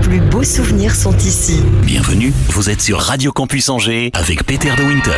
plus beaux souvenirs sont ici. Bienvenue, vous êtes sur Radio Campus Angers avec Peter de Winter.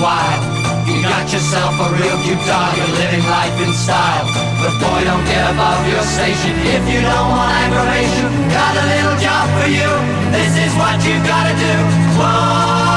wild. You got yourself a real cute dog, you're living life in style. But boy, don't get above your station if you don't want aggravation. Got a little job for you, this is what you gotta do. Whoa.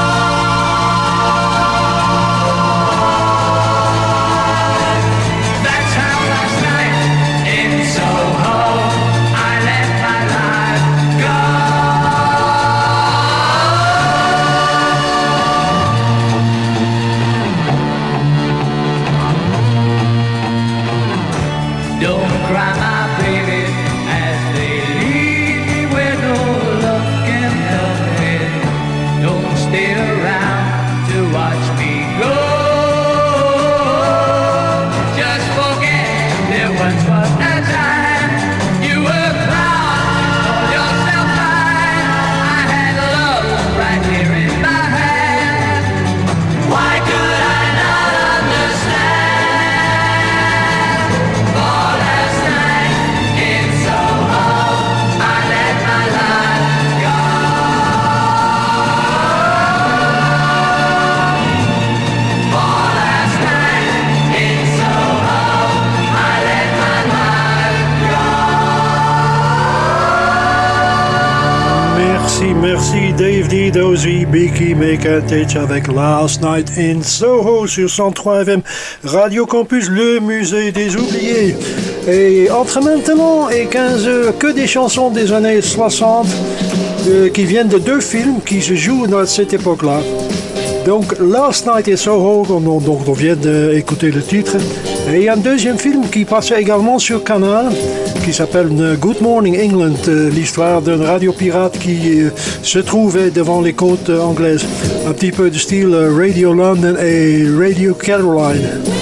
Avec Last Night in Soho sur 103 FM Radio Campus, le musée des oubliés. Et entre maintenant et 15 heures, que des chansons des années 60 euh, qui viennent de deux films qui se jouent dans cette époque-là. Donc Last Night in Soho, donc on vient d'écouter le titre. Et il y a un deuxième film qui passait également sur Canal qui s'appelle Good Morning England, euh, l'histoire d'un radio pirate qui euh, se trouvait devant les côtes anglaises. Un petit peu de style euh, Radio London et Radio Caroline.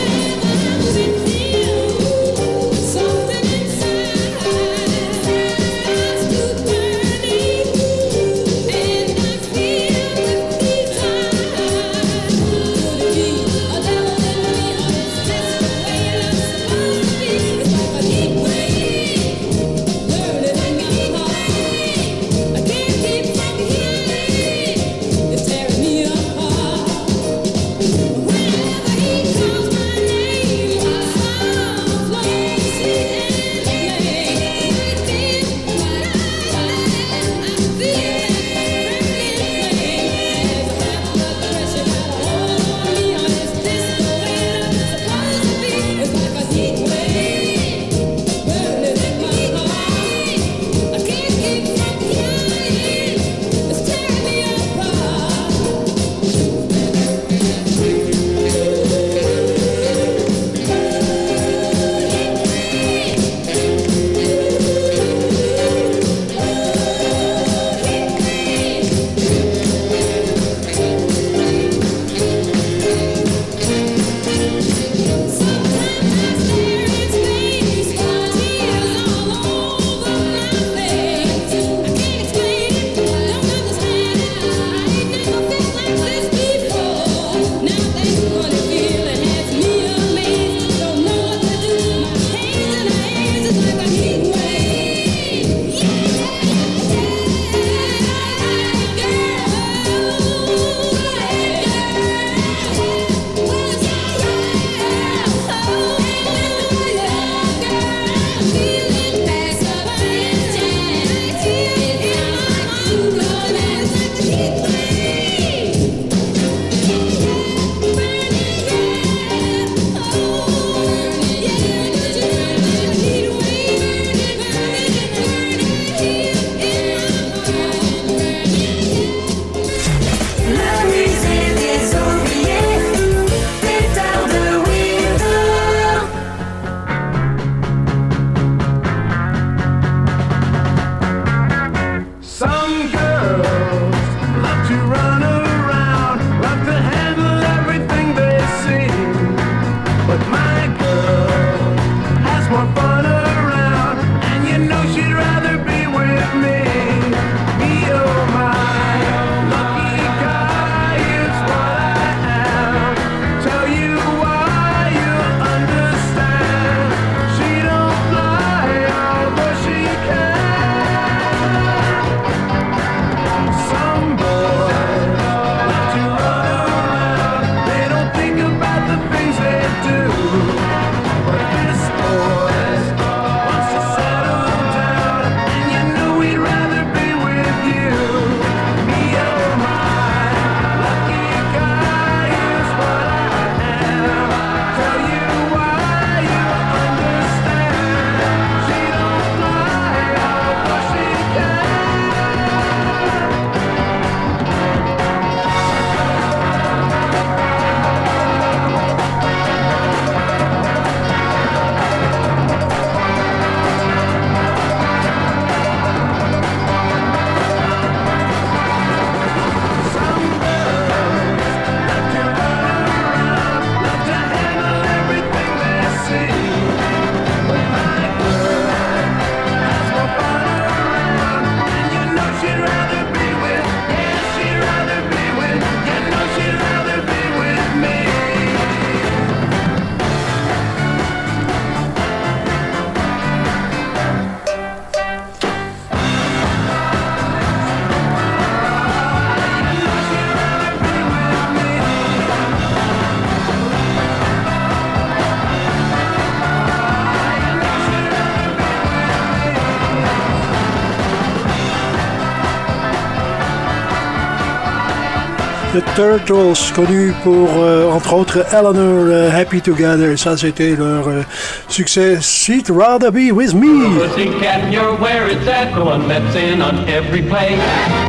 Turtles, connus pour euh, entre autres Eleanor euh, Happy Together. Ça, c'était leur euh, succès. She'd rather be with me. Pussycat, you're where it's at. The one that's in on every play.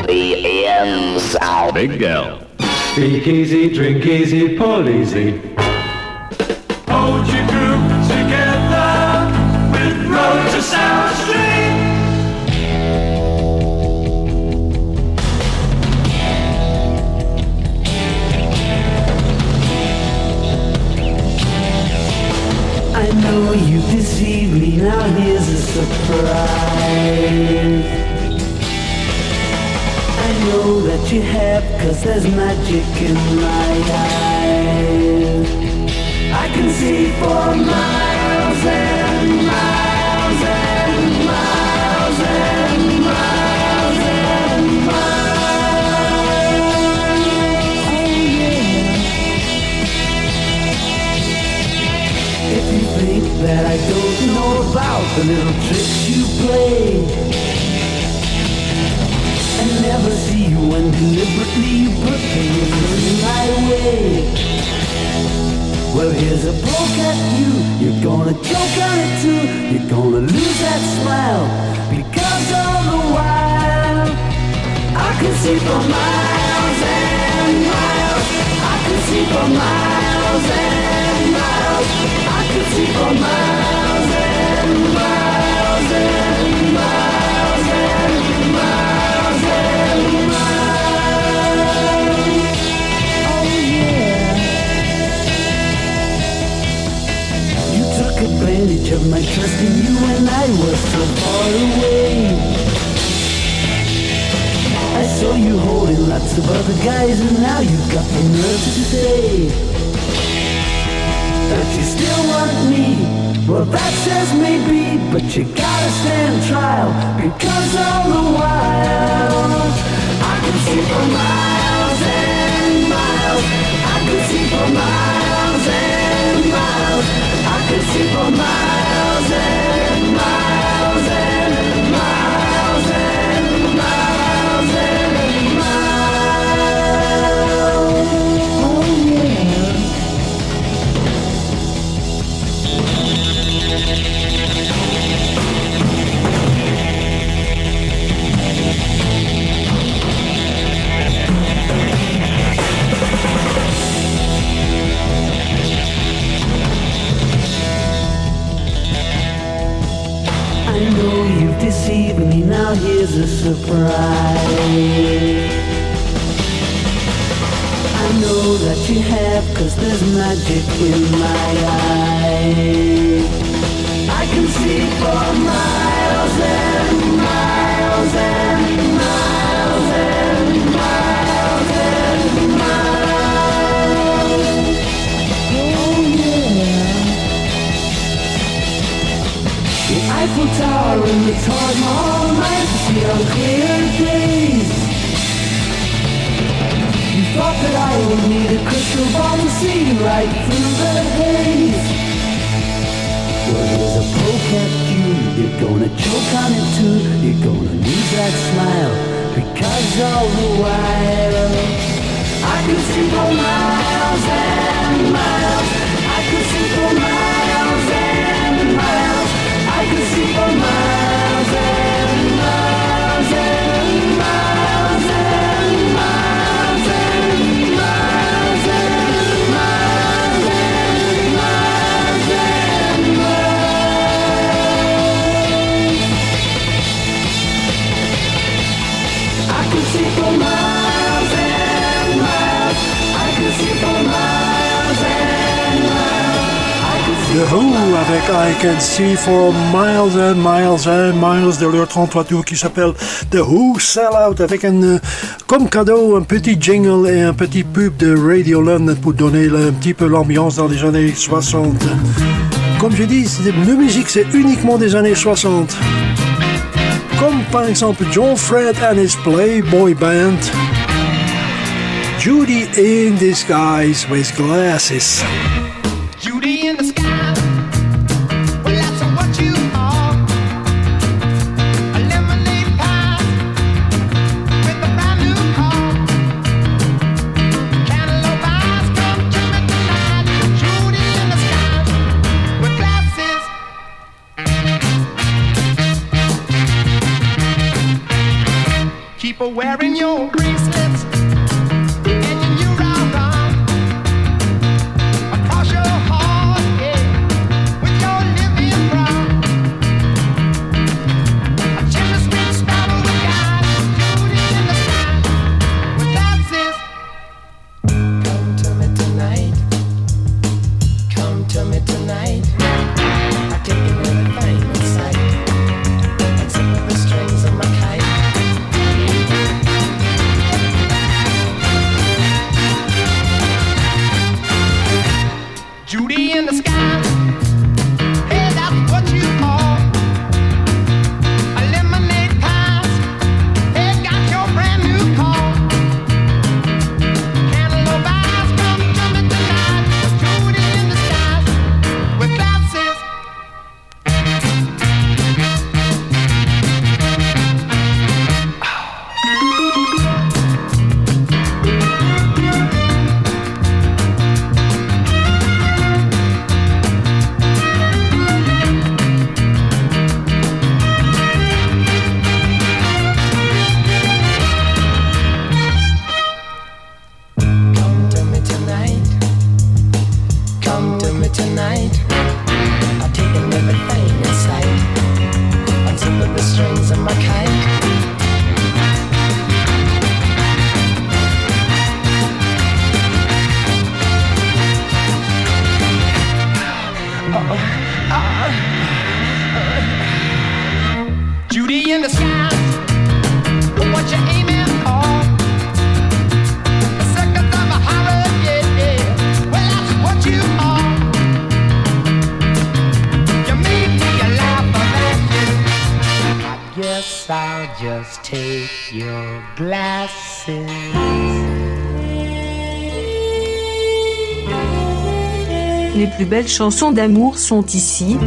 The ends out. Big L. Speak easy, drink easy, pull easy. a little trick. Surprise. I know that you have, cause there's magic in my eyes. I can see for miles and miles and Eiffel Tower and the Taj Mahal night to see on clear days. You thought that I would need a crystal ball to see you right through the haze. Well, there's a poke at you, you're gonna choke on it too. You're gonna need that smile because all the while I can see for miles and miles. I can see for miles. I can The Who avec I Can See for Miles and Miles and Miles de leur 33 tours qui s'appelle The Who Sell Out avec un, euh, comme cadeau un petit jingle et un petit pub de Radio London pour donner un petit peu l'ambiance dans les années 60. Comme je dis, la musique c'est uniquement des années 60. Comme par exemple John Fred and his Playboy Band. Judy in disguise with glasses. Her wearing your with Les plus belles chansons d'amour sont ici.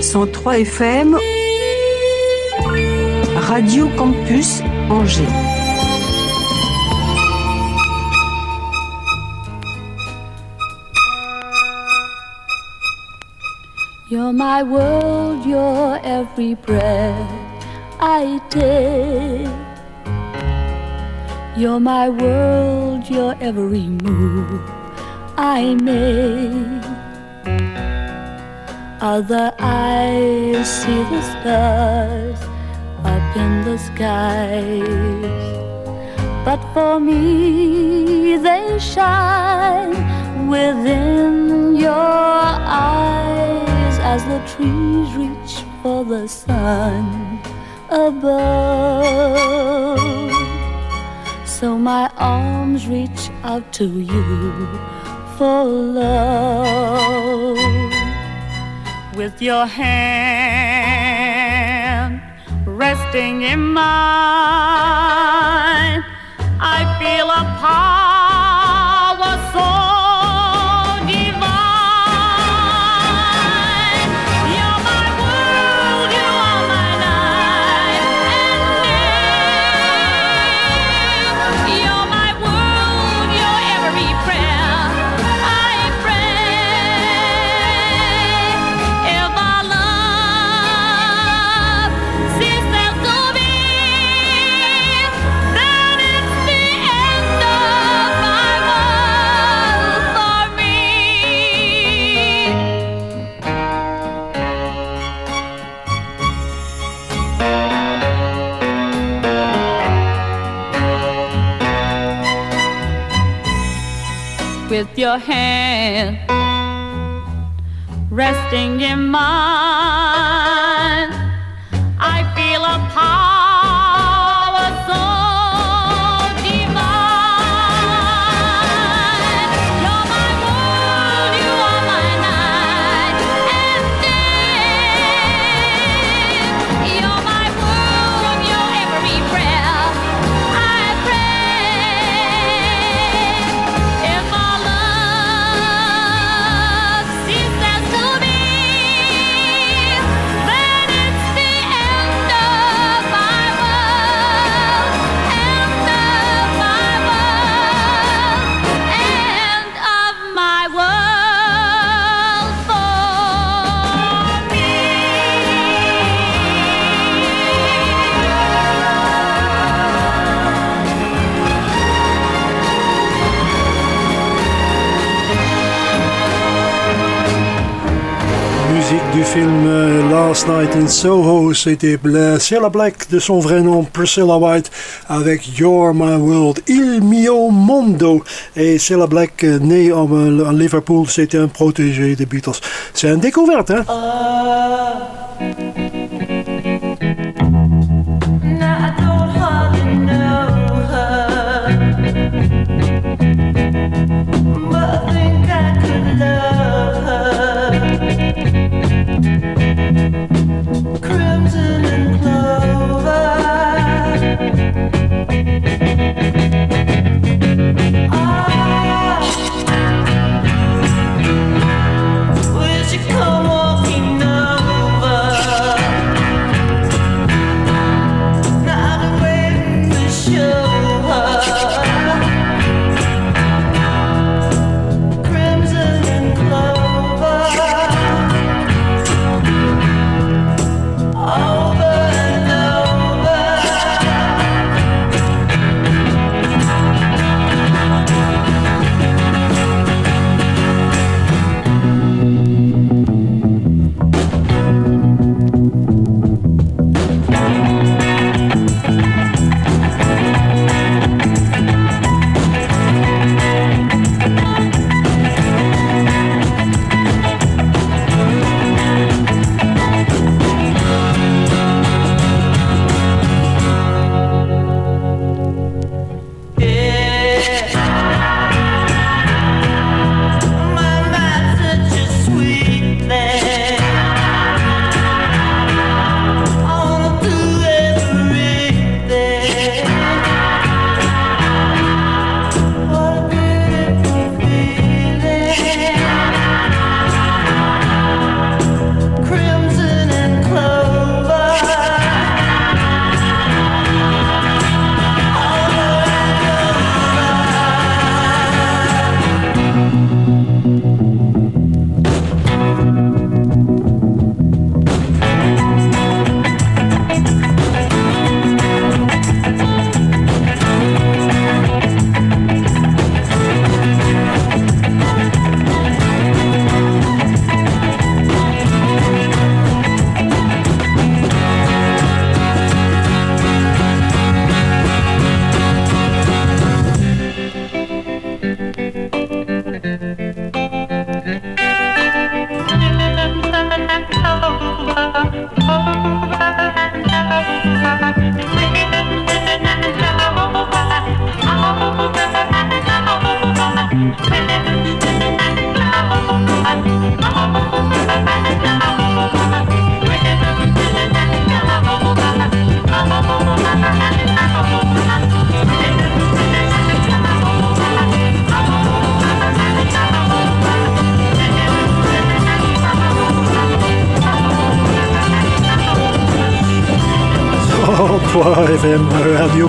Sont 3 FM Radio Campus Angers. You're my world, you're every breath I take. You're my world, you're every move I make. Other eyes see the stars up in the skies. But for me, they shine within your eyes as the trees reach for the sun above. So my arms reach out to you for love. With your hand resting in mine, I feel a power your hand resting in mine. Du film euh, Last Night in Soho, c'était Bla- Cilla Black de son vrai nom Priscilla White avec You're My World, Il Mio Mondo. Et Cilla Black, euh, née en, Liverpool, c'était un protégé des Beatles. C'est une découverte, hein? Now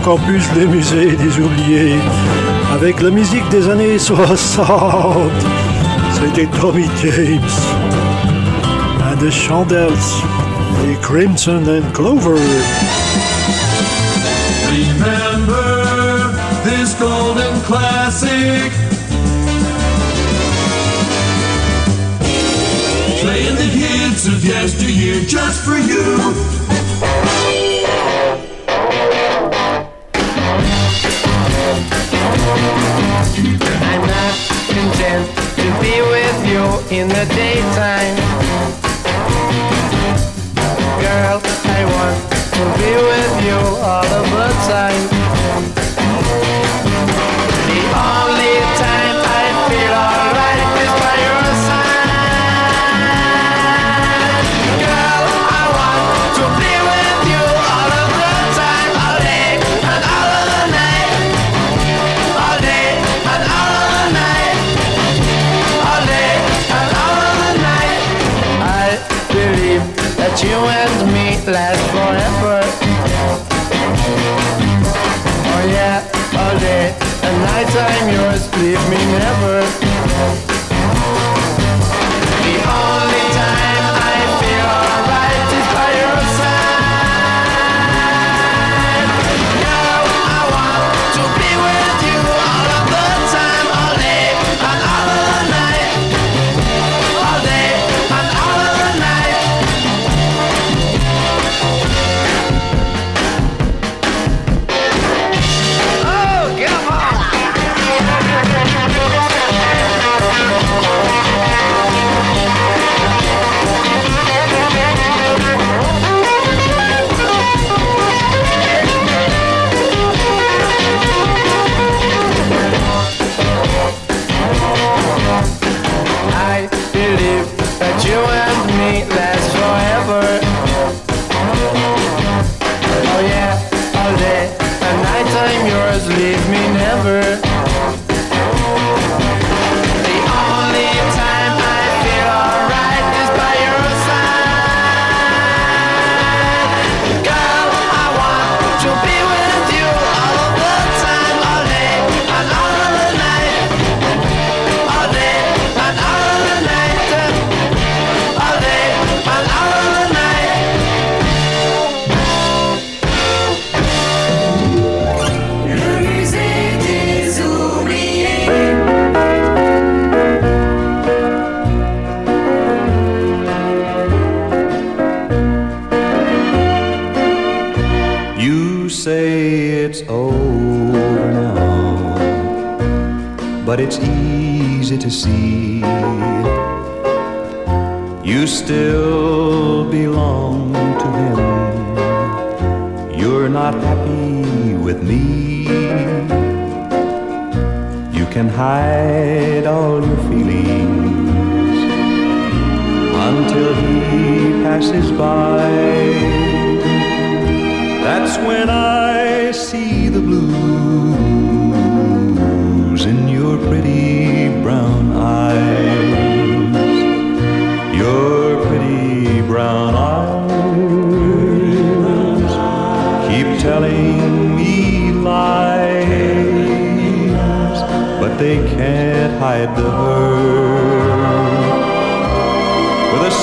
Campus des musées des oubliés avec la musique des années 60. C'était Tommy James and the Chandels et Crimson and Clover. Remember this golden classic. Playing the hits of yesteryear just for you. you in the daytime. Girl, I want to be with you all of the time. you and me last forever. Oh yeah, all day and night I'm yours, leave me never.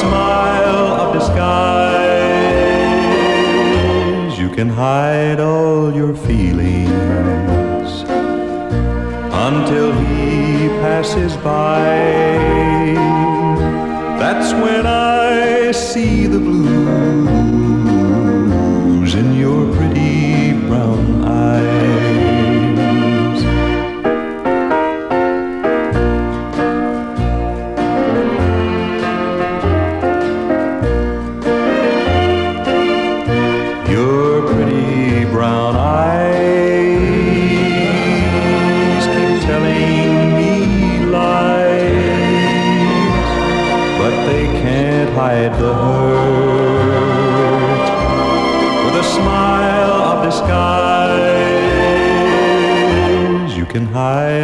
smile of disguise. You can hide all your feelings until he passes by. That's when I see the blues.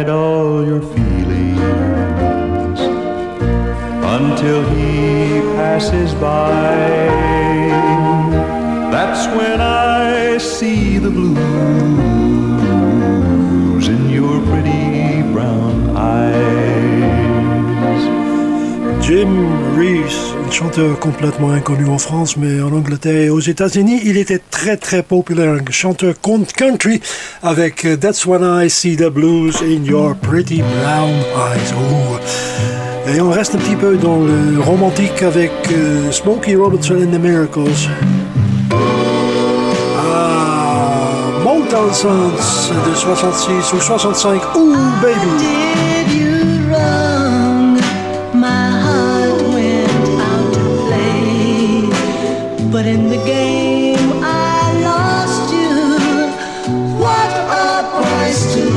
hide all your feelings until he passes by. That's when I see the blues in your pretty brown eyes. Jim Reeves chanteur complètement inconnu en France, mais en Angleterre et aux États-Unis, il était très très populaire. Un chanteur country avec That's When I See the Blues in Your Pretty Brown Eyes. Et on reste un petit peu dans le romantique avec euh, Smokey Robinson and the Miracles. Ah, Mountain Sons de 66 ou 65. Ooh, baby! shame I lost you. What a price to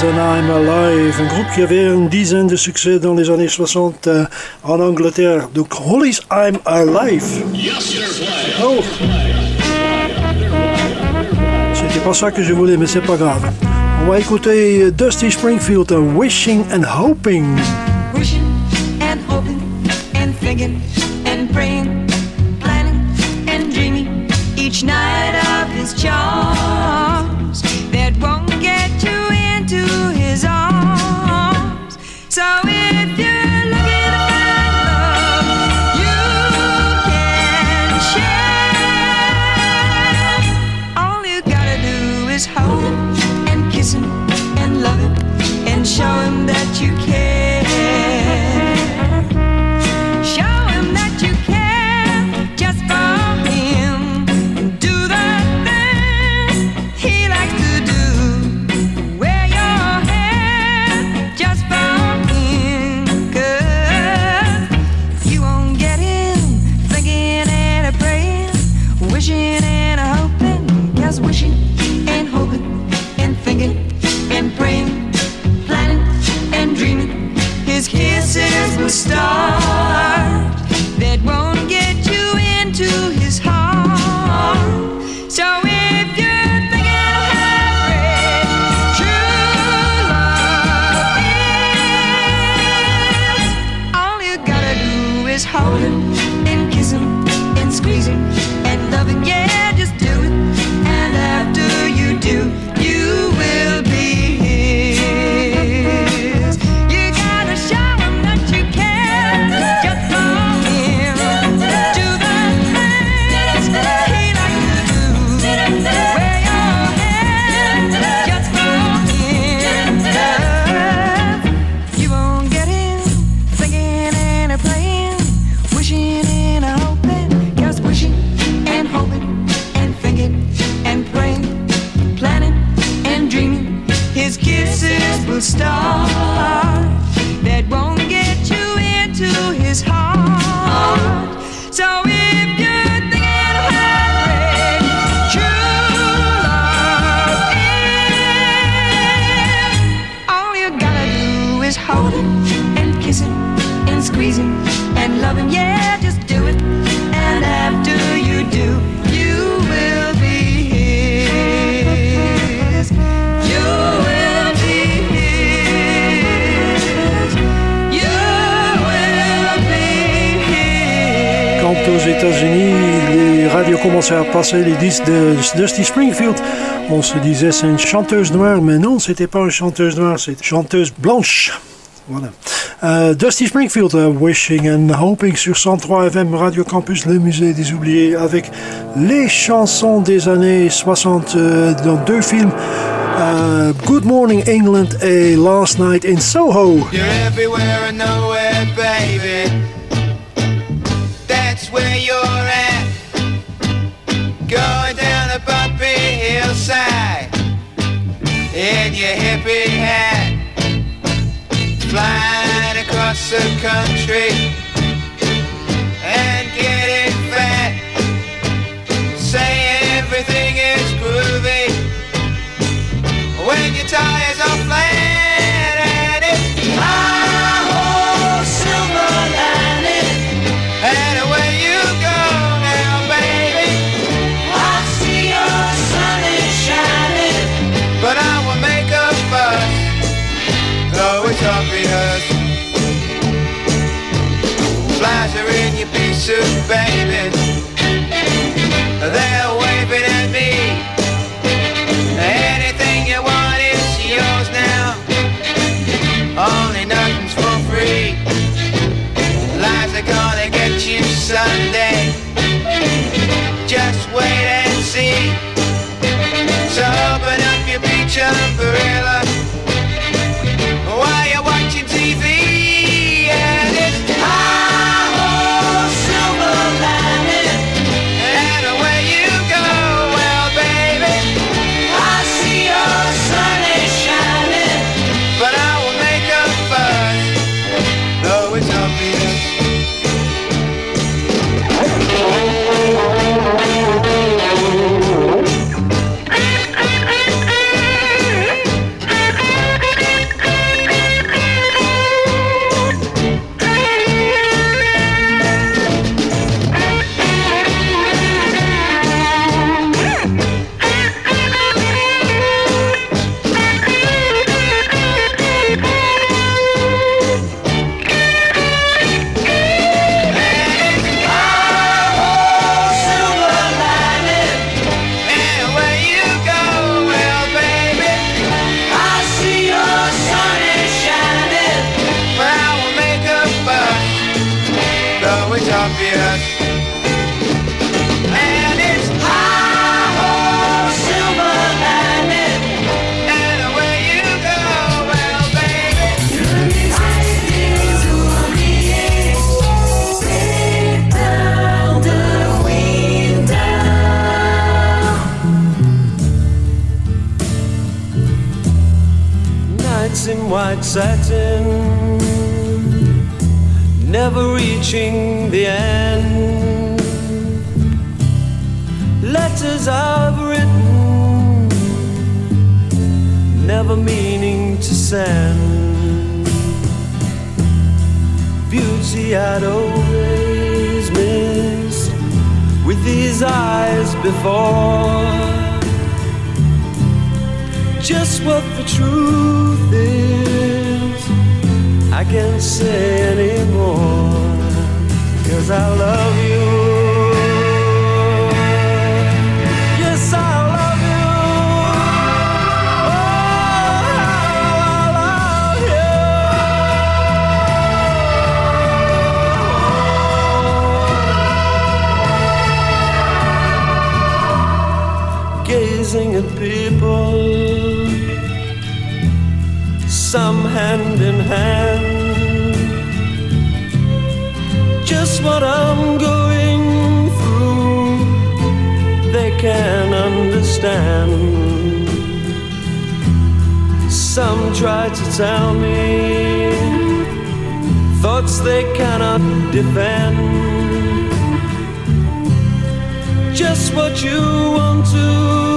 And I'm Alive. Een groepje weer een die de succes dans les années 60 uh, eh, en Angleterre. Donc Hollies I'm Alive. Oh. C'était pas ça que je voulais, mais c'est pas grave. On va écouter Dusty Springfield, Wishing and Hoping. Wishing and hoping and thinking. aux États-Unis, les radios commençaient à passer les disques de Dusty Springfield. On se disait c'est une chanteuse noire, mais non, c'était pas une chanteuse noire, c'est une chanteuse blanche. Voilà. Euh, Dusty Springfield, euh, Wishing and Hoping sur 103 FM Radio Campus, le musée des oubliés, avec les chansons des années 60 euh, dans deux films. Good Morning England et Last Night in Soho. You're everywhere and nowhere, baby. and your hippie hat flying across the country and getting fat. Say everything is groovy when your tires are flat. should, baby. Can't say anymore, cause I love you. Yes, I love you. Oh, I love you. Gazing at people some hand in hand. What I'm going through, they can understand. Some try to tell me thoughts they cannot defend. Just what you want to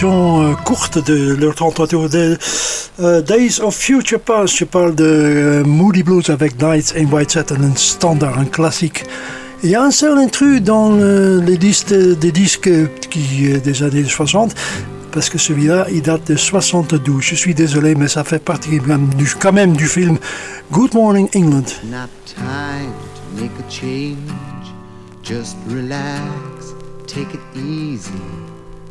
version euh, courte de leur tentative de euh, Days of Future Past. Je parle de euh, Moody Blues avec Nights in White Satin, un standard, un classique. Il y a un seul intrus dans le- les listes des disques qui, des années 60, parce que celui-là, il date de 72. Je suis désolé, mais ça fait partie du- quand même du film Good Morning England. Not time to make a change. Just relax, take it easy.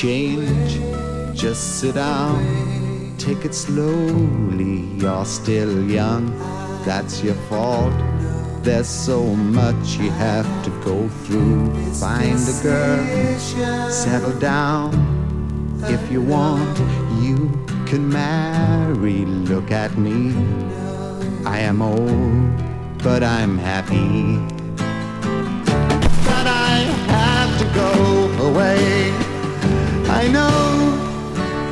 Change. Just sit down, take it slowly. You're still young, that's your fault. There's so much you have to go through. Find a girl, settle down. If you want, you can marry. Look at me. I am old, but I'm happy. But I have to go away. I know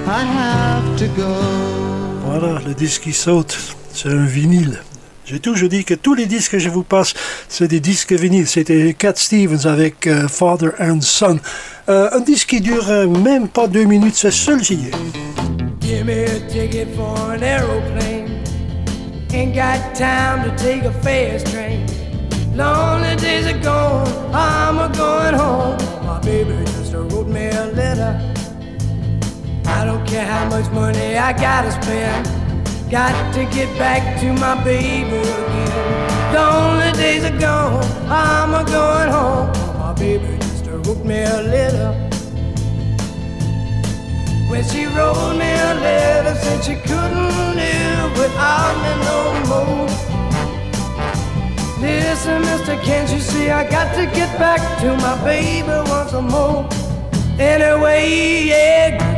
I have to go. Voilà, le disque qui saute, c'est un vinyle. J'ai toujours dit que tous les disques que je vous passe, c'est des disques vinyles. C'était Cat Stevens avec euh, Father and Son. Euh, un disque qui dure euh, même pas deux minutes, c'est celui-ci. Give me a ticket for an aeroplane. Ain't got time to take a fast train. Lonely days are gone, I'm a going home. My baby just wrote me a letter. I don't care how much money I gotta spend. Got to get back to my baby again. Lonely days are gone, I'm a going home. My baby just wrote me a letter. When she wrote me a letter, said she couldn't live without me no more. Listen, mister, can't you see I got to get back to my baby once more? Anyway, yeah,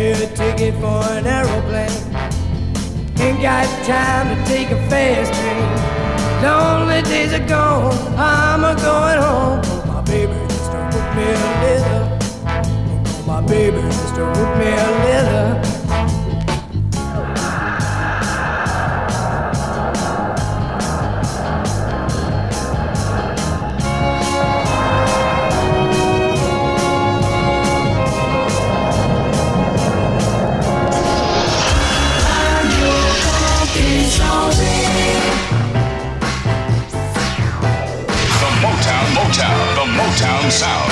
me a ticket for an aeroplane. Ain't got time to take a fast train. Lonely days are gone, I'm a going home. Oh, my baby just wrote me a letter. Oh, my baby just wrote me a letter. Sound.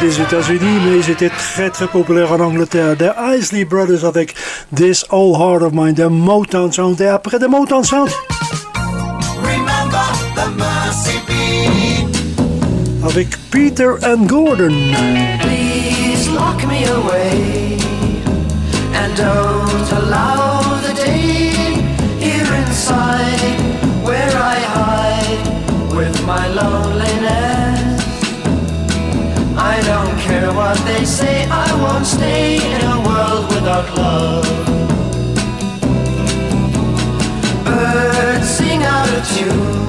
Des États-Unis, mais ils étaient très très populaires en Angleterre. The Isley Brothers avec This Old Heart of Mine, The Motown Sound. Et après The Motown Sound, Remember the Mercy Beat. avec Peter and Gordon. Please lock me away and don't allow the day here inside where I hide with my loneliness. I don't care what they say, I won't stay in a world without love. Birds sing out of tune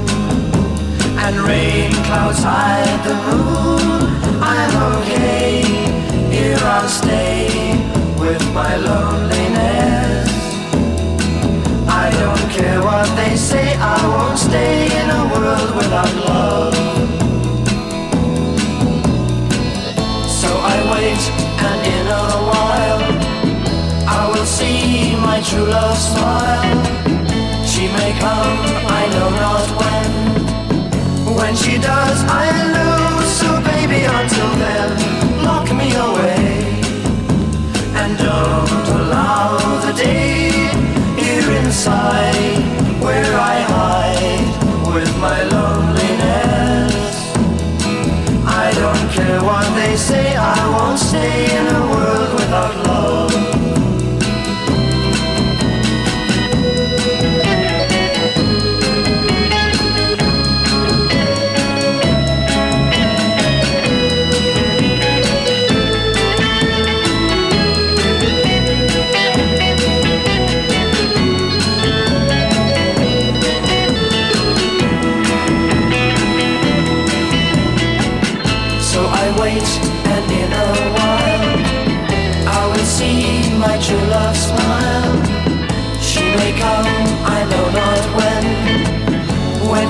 and rain clouds hide the moon. I'm okay, here I'll stay with my loneliness. I don't care what they say, I won't stay in a world without love. Wait, and in a while, I will see my true love smile. She may come, I know not when. When she does, I lose. So baby, until then, lock me away. And don't allow the day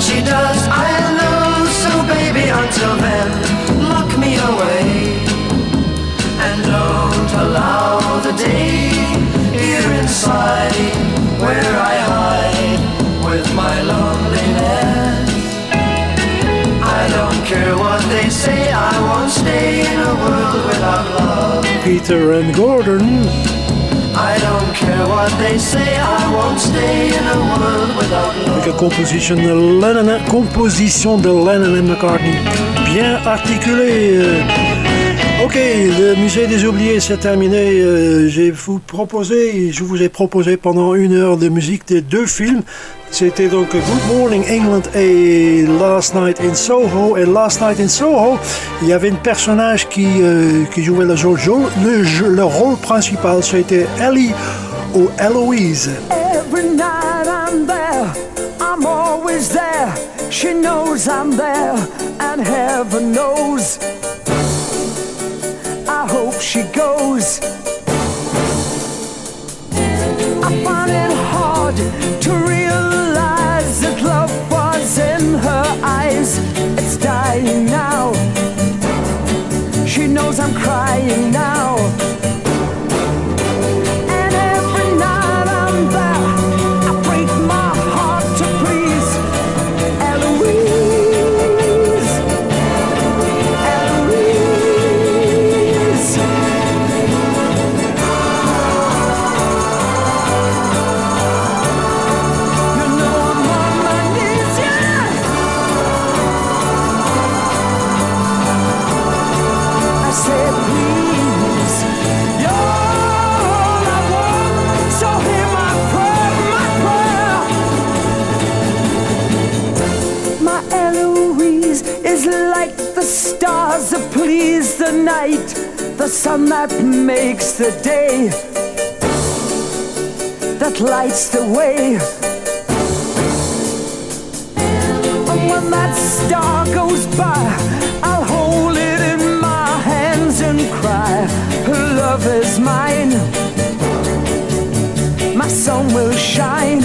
she does, I'll know. So baby, until then, lock me away. And don't allow the day here inside where I hide with my loneliness. I don't care what they say, I won't stay in a world without love. Peter and Gordon. I don't Avec composition de Lennon, composition de Lennon et McCartney. Bien articulée. Ok, le musée des oubliés c'est terminé. Euh, j'ai vous proposé, je vous ai proposé pendant une heure de musique des deux films. C'était donc Good Morning England et Last Night in Soho. Et Last Night in Soho, il y avait un personnage qui, euh, qui jouait le, le, le rôle principal. C'était Ellie ou Eloise. Every night I'm there, I'm always there. She knows I'm there, and heaven knows. I hope she goes. I find it hard to realize that love was in her eyes. It's dying now. She knows I'm crying now. Night, the sun that makes the day, that lights the way. And when that star goes by, I'll hold it in my hands and cry, love is mine. My sun will shine.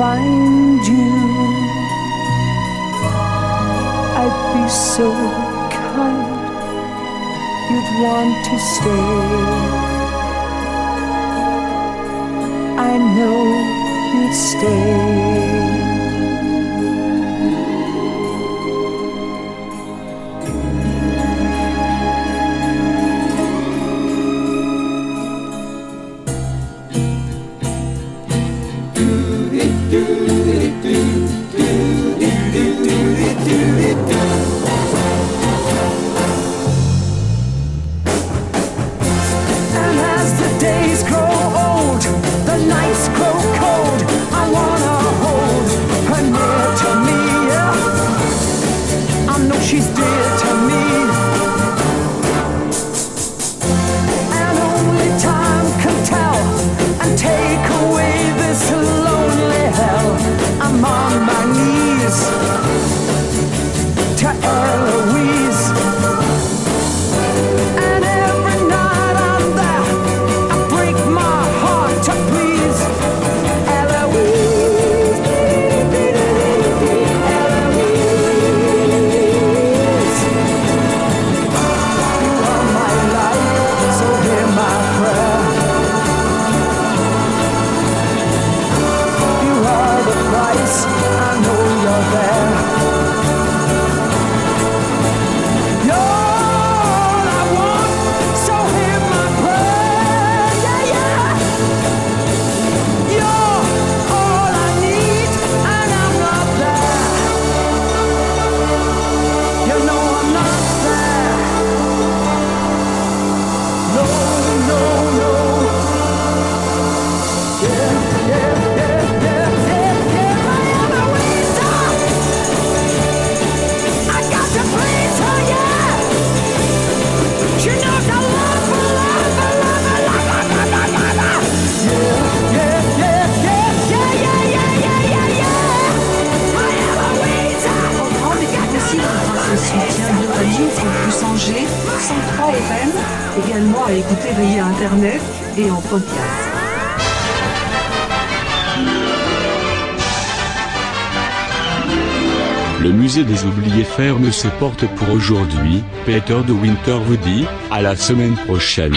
find you, I'd be so kind, you'd want to stay. I know you'd stay. pour aujourd'hui. Peter de Winter vous dit à la semaine prochaine.